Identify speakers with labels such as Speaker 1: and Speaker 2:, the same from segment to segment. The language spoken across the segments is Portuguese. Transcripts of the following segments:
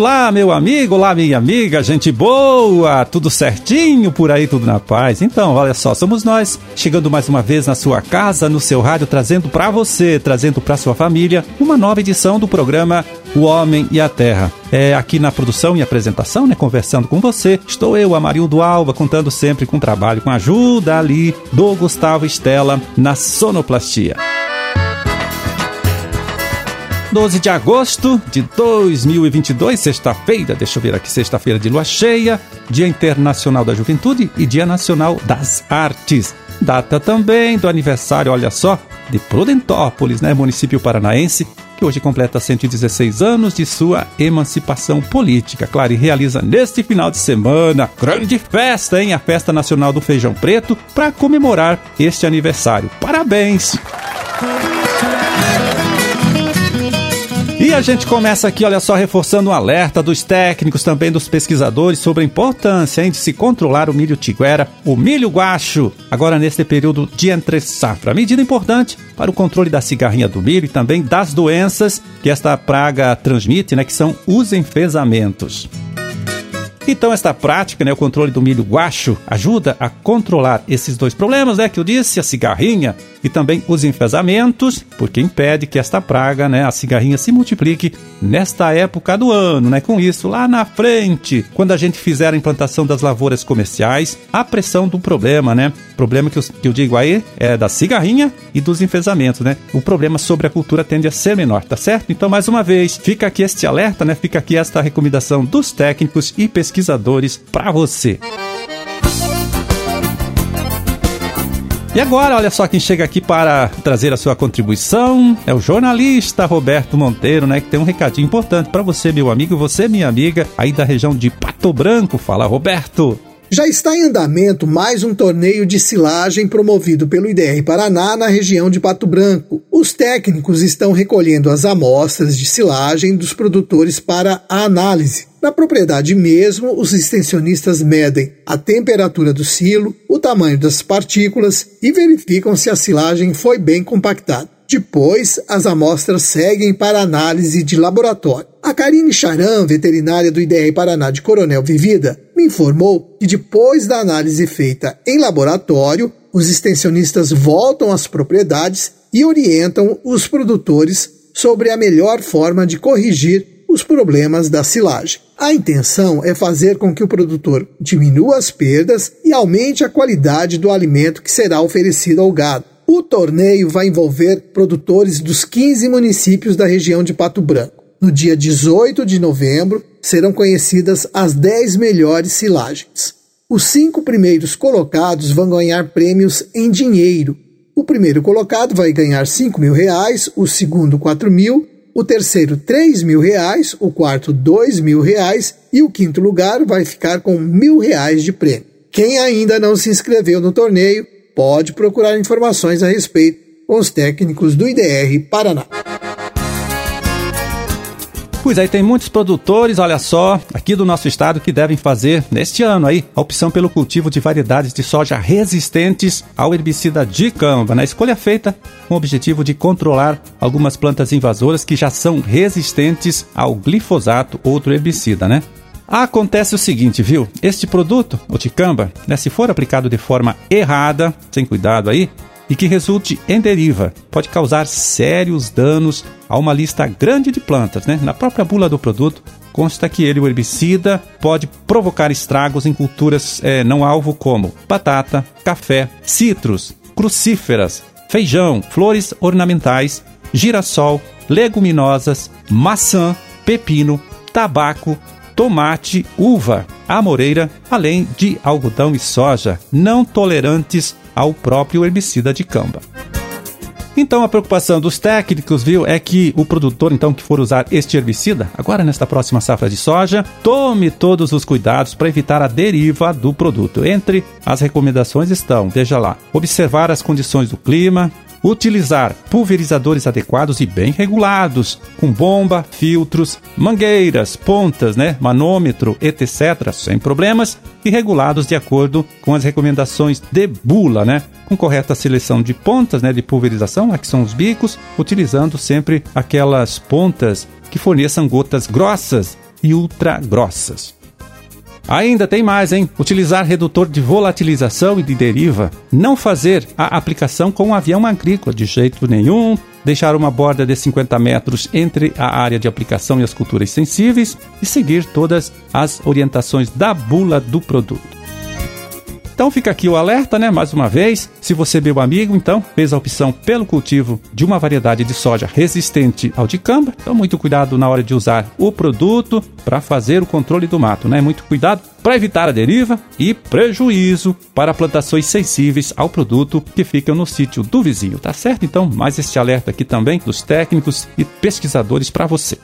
Speaker 1: Olá, meu amigo, olá, minha amiga, gente boa, tudo certinho por aí, tudo na paz. Então, olha só, somos nós, chegando mais uma vez na sua casa, no seu rádio, trazendo para você, trazendo para sua família, uma nova edição do programa O Homem e a Terra. É aqui na produção e apresentação, né, conversando com você, estou eu, Amarildo Alba, contando sempre com trabalho, com ajuda ali do Gustavo Estela na sonoplastia. 12 de agosto de 2022, sexta-feira, deixa eu ver aqui, sexta-feira de lua cheia, Dia Internacional da Juventude e Dia Nacional das Artes. Data também do aniversário, olha só, de Prudentópolis, né, município paranaense, que hoje completa 116 anos de sua emancipação política. Claro, e realiza neste final de semana grande festa, hein? A Festa Nacional do Feijão Preto, para comemorar este aniversário. Parabéns! E a gente começa aqui, olha só, reforçando um alerta dos técnicos, também dos pesquisadores, sobre a importância hein, de se controlar o milho tiguera, o milho guacho, agora neste período de entre safra. Medida importante para o controle da cigarrinha do milho e também das doenças que esta praga transmite, né, que são os enfesamentos. Então esta prática, né, o controle do milho guacho, ajuda a controlar esses dois problemas, né, que eu disse, a cigarrinha e também os enfesamentos, porque impede que esta praga, né, a cigarrinha se multiplique nesta época do ano, né? Com isso, lá na frente, quando a gente fizer a implantação das lavouras comerciais, a pressão do problema, né? Problema que eu, que eu digo aí é da cigarrinha e dos enfesamentos, né? O problema sobre a cultura tende a ser menor, tá certo? Então, mais uma vez, fica aqui este alerta, né? Fica aqui esta recomendação dos técnicos e pesquisadores para você. E agora, olha só quem chega aqui para trazer a sua contribuição. É o jornalista Roberto Monteiro, né? Que tem um recadinho importante para você, meu amigo, você, minha amiga, aí da região de Pato Branco. Fala, Roberto.
Speaker 2: Já está em andamento mais um torneio de silagem promovido pelo IDR Paraná na região de Pato Branco. Os técnicos estão recolhendo as amostras de silagem dos produtores para a análise. Na propriedade mesmo, os extensionistas medem a temperatura do silo, o tamanho das partículas e verificam se a silagem foi bem compactada. Depois, as amostras seguem para análise de laboratório. A Karine Charan, veterinária do IDR Paraná de Coronel Vivida, me informou que depois da análise feita em laboratório, os extensionistas voltam às propriedades e orientam os produtores sobre a melhor forma de corrigir os problemas da silagem. A intenção é fazer com que o produtor diminua as perdas e aumente a qualidade do alimento que será oferecido ao gado. O torneio vai envolver produtores dos 15 municípios da região de Pato Branco. No dia 18 de novembro, serão conhecidas as 10 melhores silagens. Os cinco primeiros colocados vão ganhar prêmios em dinheiro. O primeiro colocado vai ganhar 5 mil reais, o segundo 4 mil o terceiro 3 mil reais, o quarto 2 mil reais e o quinto lugar vai ficar com mil reais de prêmio. Quem ainda não se inscreveu no torneio pode procurar informações a respeito com os técnicos do IDR Paraná.
Speaker 1: Pois aí tem muitos produtores, olha só, aqui do nosso estado que devem fazer neste ano aí a opção pelo cultivo de variedades de soja resistentes ao herbicida dicamba, na escolha feita com o objetivo de controlar algumas plantas invasoras que já são resistentes ao glifosato, outro herbicida, né? Acontece o seguinte, viu? Este produto, o ticamba, né, se for aplicado de forma errada, sem cuidado aí, e que resulte em deriva. Pode causar sérios danos a uma lista grande de plantas. Né? Na própria bula do produto consta que ele, o herbicida, pode provocar estragos em culturas é, não alvo como batata, café, citros, crucíferas, feijão, flores ornamentais, girassol, leguminosas, maçã, pepino, tabaco, tomate, uva, amoreira, além de algodão e soja, não tolerantes ao próprio herbicida de camba. Então a preocupação dos técnicos, viu, é que o produtor então que for usar este herbicida, agora nesta próxima safra de soja, tome todos os cuidados para evitar a deriva do produto. Entre as recomendações estão, veja lá, observar as condições do clima, utilizar pulverizadores adequados e bem regulados, com bomba, filtros, mangueiras, pontas, né, manômetro, etc., sem problemas, e regulados de acordo com as recomendações de bula, né, com correta seleção de pontas, né, de pulverização, aqui são os bicos, utilizando sempre aquelas pontas que forneçam gotas grossas e ultra grossas. Ainda tem mais, hein? Utilizar redutor de volatilização e de deriva. Não fazer a aplicação com um avião agrícola de jeito nenhum. Deixar uma borda de 50 metros entre a área de aplicação e as culturas sensíveis e seguir todas as orientações da bula do produto. Então fica aqui o alerta, né? Mais uma vez, se você, meu amigo, então fez a opção pelo cultivo de uma variedade de soja resistente ao dicamba, então muito cuidado na hora de usar o produto para fazer o controle do mato, né? Muito cuidado para evitar a deriva e prejuízo para plantações sensíveis ao produto que ficam no sítio do vizinho, tá certo? Então, mais este alerta aqui também dos técnicos e pesquisadores para você.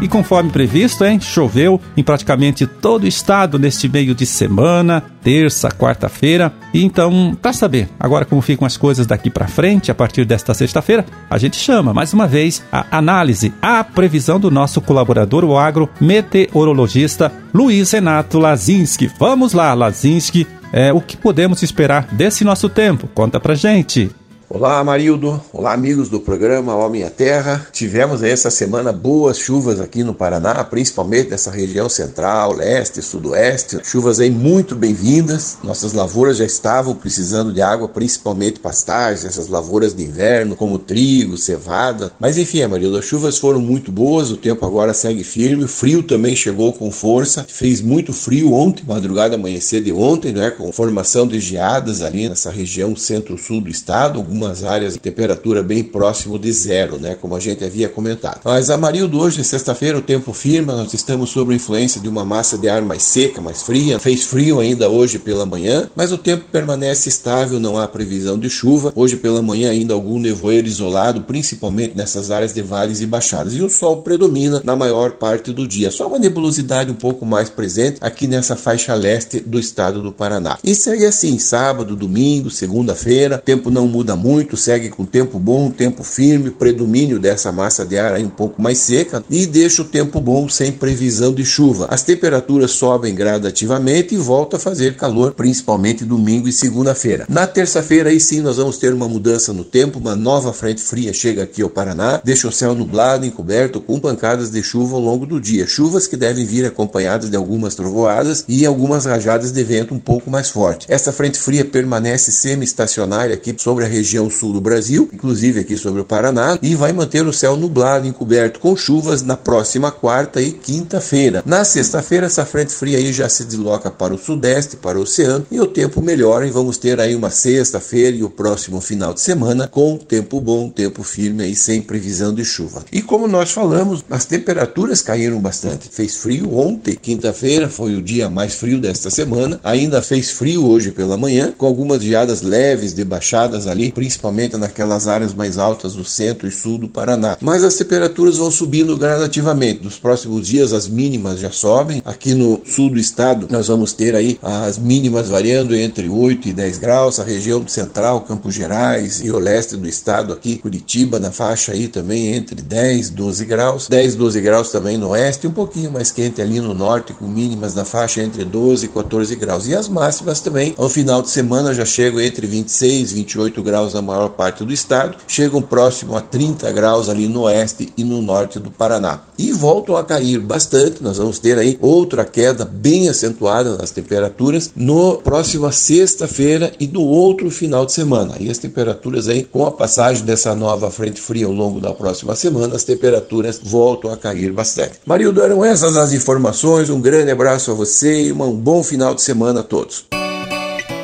Speaker 1: E conforme previsto, hein, choveu em praticamente todo o estado neste meio de semana, terça, quarta-feira. E então, para saber agora como ficam as coisas daqui para frente, a partir desta sexta-feira, a gente chama mais uma vez a análise, a previsão do nosso colaborador, o agro meteorologista Luiz Renato Lazinski. Vamos lá, Lazinski, é, o que podemos esperar desse nosso tempo? Conta pra gente.
Speaker 3: Olá, Marildo. Olá, amigos do programa Homem à Terra. Tivemos essa semana boas chuvas aqui no Paraná, principalmente nessa região central, leste, sudoeste. Chuvas aí muito bem-vindas. Nossas lavouras já estavam precisando de água, principalmente pastagens, essas lavouras de inverno, como trigo, cevada. Mas enfim, Marildo, as chuvas foram muito boas, o tempo agora segue firme. O frio também chegou com força. Fez muito frio ontem, madrugada, amanhecer de ontem, né? Com formação de geadas ali nessa região centro-sul do estado algumas áreas de temperatura bem próximo de zero, né, como a gente havia comentado. Mas Amarildo, hoje, sexta-feira, o tempo firma, nós estamos sob a influência de uma massa de ar mais seca, mais fria. Fez frio ainda hoje pela manhã, mas o tempo permanece estável, não há previsão de chuva. Hoje pela manhã ainda algum nevoeiro isolado, principalmente nessas áreas de vales e baixadas. E o sol predomina na maior parte do dia. Só uma nebulosidade um pouco mais presente aqui nessa faixa leste do estado do Paraná. E segue assim, sábado, domingo, segunda-feira, tempo não muda muito muito, segue com tempo bom, tempo firme, predomínio dessa massa de ar aí um pouco mais seca e deixa o tempo bom sem previsão de chuva. As temperaturas sobem gradativamente e volta a fazer calor, principalmente domingo e segunda-feira. Na terça-feira aí sim nós vamos ter uma mudança no tempo, uma nova frente fria chega aqui ao Paraná, deixa o céu nublado, encoberto com pancadas de chuva ao longo do dia. Chuvas que devem vir acompanhadas de algumas trovoadas e algumas rajadas de vento um pouco mais forte. Essa frente fria permanece semi-estacionária aqui sobre a região região sul do Brasil, inclusive aqui sobre o Paraná, e vai manter o céu nublado, encoberto com chuvas na próxima quarta e quinta-feira. Na sexta-feira, essa frente fria aí já se desloca para o sudeste, para o oceano, e o tempo melhora e vamos ter aí uma sexta-feira e o próximo final de semana com tempo bom, tempo firme aí sem previsão de chuva. E como nós falamos, as temperaturas caíram bastante. Fez frio ontem, quinta-feira, foi o dia mais frio desta semana. Ainda fez frio hoje pela manhã, com algumas geadas leves de baixadas ali, principalmente naquelas áreas mais altas do centro e sul do Paraná. Mas as temperaturas vão subindo gradativamente. Nos próximos dias as mínimas já sobem. Aqui no sul do estado nós vamos ter aí as mínimas variando entre 8 e 10 graus. A região central, Campos Gerais e o leste do estado aqui, Curitiba, na faixa aí também entre 10 e 12 graus. 10 12 graus também no oeste, um pouquinho mais quente ali no norte, com mínimas na faixa entre 12 e 14 graus. E as máximas também, ao final de semana já chegam entre 26 e 28 graus na maior parte do estado, chegam próximo a 30 graus ali no oeste e no norte do Paraná. E voltam a cair bastante, nós vamos ter aí outra queda bem acentuada nas temperaturas no próxima sexta-feira e no outro final de semana. E as temperaturas aí, com a passagem dessa nova frente fria ao longo da próxima semana, as temperaturas voltam a cair bastante. Marildo, eram essas as informações, um grande abraço a você e um bom final de semana a todos.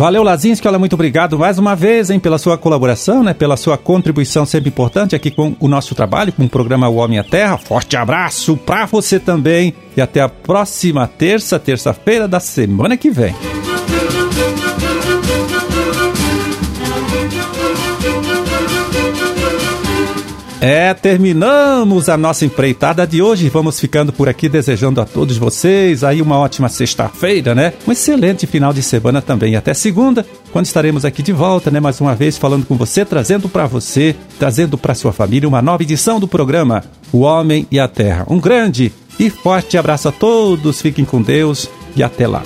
Speaker 1: Valeu, Lazinski, olha, muito obrigado mais uma vez, hein, pela sua colaboração, né, pela sua contribuição sempre importante aqui com o nosso trabalho, com o programa O Homem à Terra. Forte abraço para você também e até a próxima terça, terça-feira da semana que vem. É, terminamos a nossa empreitada de hoje. Vamos ficando por aqui desejando a todos vocês aí uma ótima sexta-feira, né? Um excelente final de semana também. Até segunda, quando estaremos aqui de volta, né? Mais uma vez falando com você, trazendo para você, trazendo para sua família uma nova edição do programa O Homem e a Terra. Um grande e forte abraço a todos. Fiquem com Deus e até lá.